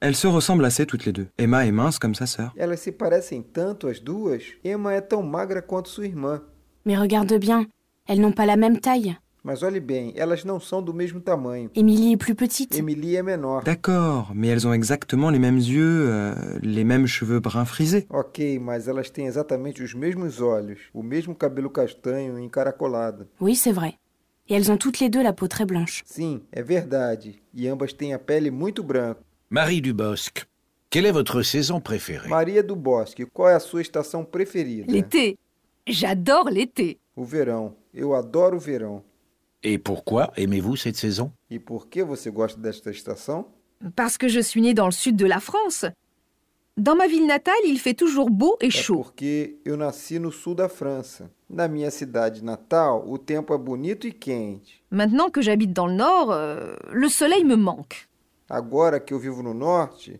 Elles se ressemblent assez toutes les deux. Emma est mince comme sa sœur. Elas se parecem tanto as duas. Emma é tão magra quanto sua irmã. Mais regarde bien, elles n'ont pas la même taille. Mas olhe bem, elas não são do mesmo tamanho. Émilie est plus petite. Emily é menor. D'accord, mais elles ont exactement les mêmes yeux, euh, les mêmes cheveux bruns frisés. Ok, mas elas têm exatamente os mesmos olhos, o mesmo cabelo castanho encaracolado. Oui, c'est vrai. Et elles ont toutes les deux la peau très blanche. Sim, é verdade. E ambas têm a pele muito branca. Marie Dubosc, quelle est votre saison préférée? Maria do Bosque, qual é a sua estação preferida? L'été. J'adore l'été. O verão. Eu adoro o verão. Et pourquoi aimez-vous cette saison? E por que você gosta desta estação? Parce que je suis née dans le sud de la France. Dans ma ville natale, il fait toujours beau et É chaud. porque eu nasci no sul da França. Na minha cidade natal, o tempo é bonito e quente. Maintenant que j'habite dans le nord, euh, le soleil me manque. Agora que eu vivo no norte,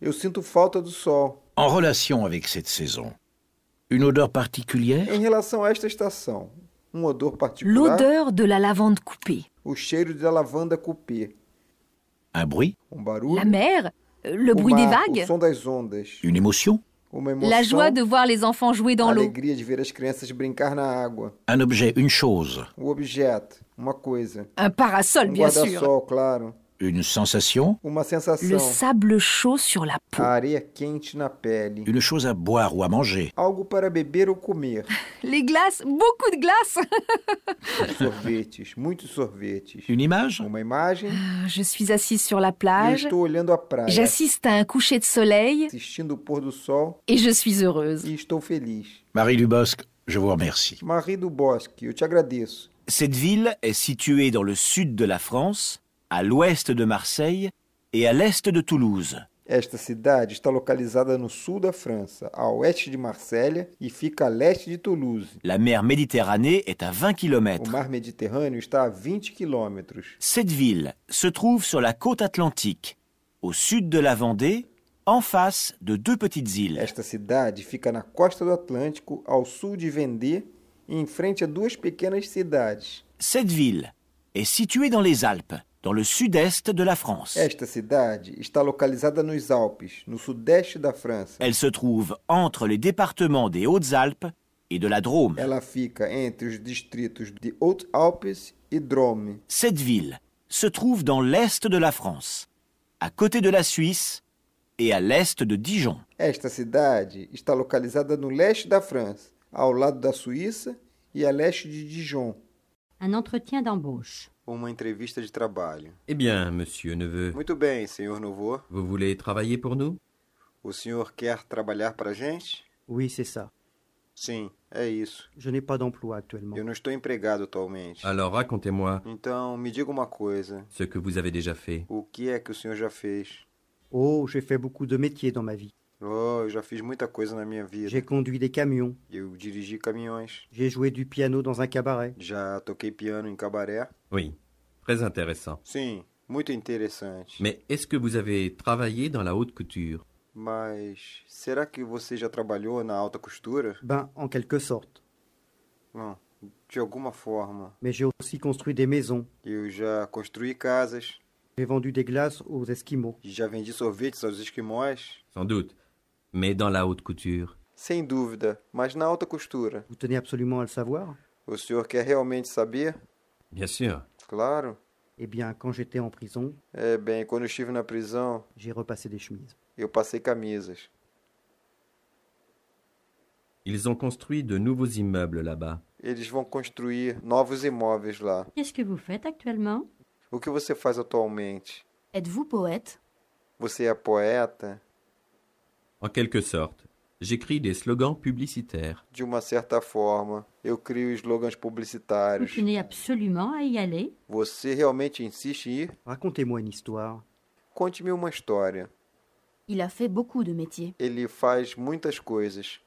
eu sinto falta do sol. En relation avec cette saison, une odeur particulière? Em relação a esta estação, um odor particular, L'odeur de la lavande coupée. o cheiro da lavanda coupé, Un bruit? Um barulho, La mer, euh, le o bruit des mar, vagues, o som das ondas, Une émotion? Uma emoção, la joie de voir les enfants jouer a dans l'eau. alegria de ver as crianças brincar na água, Un objet, une chose? O objeto, uma coisa, Un parasol, um bien sûr. guarda-sol, claro, Une sensation? Le sable chaud sur la peau. Une chose à boire ou à manger algo para beber ou comer, Les glaces, beaucoup de glaces. sorvetes, muitos sorvetes, Une image? Uma imagem Je suis assise sur la plage. estou olhando a praia, J'assiste à un coucher de soleil assistindo o pôr do sol et je suis heureuse. e estou feliz. Marie Dubosc, je vous remercie. Marie te agradeço. Cette ville est située dans le sud de la France, à l'ouest de Marseille et à l'est de Toulouse. Esta cidade está localizada no sul da França, a oeste de Marsella e fica a leste de Toulouse. La mer Méditerranée est à 20 O km. mar Mediterrâneo está a 20 quilômetros. Cette ville se trouve sur la côte atlantique, au sud de la Vendée, en face de deux petites îles. Esta cidade fica na costa do Atlântico, ao sul de Vendée, e em frente a duas pequenas cidades. Cette ville est située dans les Alpes, dans le sud-est de la France. Esta cidade está localizada nos Alpes, no sudeste da França. Elle se trouve entre les départements des Hautes-Alpes et de la Drôme. Ela fica entre os distritos de Hautes-Alpes e Drôme. Cette ville se trouve dans l'est de la France, à côté de la Suisse et à l'est de Dijon. Esta cidade está localizada no leste da França, ao lado da Suíça e a leste de Dijon. Un entretien d'embauche. Uma entrevista de trabalho. Eh bien, monsieur Neveu, Muito bem, senhor Nouveau. vous voulez travailler pour nous O senhor quer trabalhar para a gente? Oui, c'est ça. Sim, é isso. Je n'ai pas d'emploi actuellement. Eu não estou empregado atualmente. Alors racontez-moi Então, me diga uma coisa. ce que vous avez déjà fait. O que é que o senhor já fez? Oh, j'ai fait beaucoup de métiers dans ma vie. Oh, eu já fiz muita coisa na minha vida. J'ai conduit des camions. Eu dirigi caminhões. J'ai joué du piano dans un cabaret. Já toquei piano em cabaré. Oui, très intéressant. Sim, muito interessante. Mais est-ce que vous avez travaillé dans la haute couture? Mas será que você já trabalhou na alta costura? Ben, en quelque sorte. Não, de alguma forma. Mais j'ai aussi construit des maisons. Eu já construí casas. J'ai vendu des glaces aux Esquimaux. Já vendi sorvetes aos esquimós. Sans doute. Mais dans la haute couture. Sem dúvida, mas na alta costura. Vous tenez absolument à le savoir? O senhor quer realmente saber? Bien sûr. Claro. Eh bien, quand j'étais en prison, É bem, quando eu estive na prisão, j'ai repassé des chemises. eu passei camisas. Ils ont construit de nouveaux immeubles là-bas. Eles vão construir novos imóveis lá. Qu'est-ce que vous faites actuellement? O que você faz atualmente? Êtes-vous poète? Você é poeta? En quelque sorte, j'écris des slogans publicitaires. De uma certa forma, eu crio slogans Vous publicitários. tenez absolument à y aller Você realmente insiste em ir? Racontez-moi une histoire. Conte-me uma história. Il a fait beaucoup de métiers. Ele faz muitas coisas.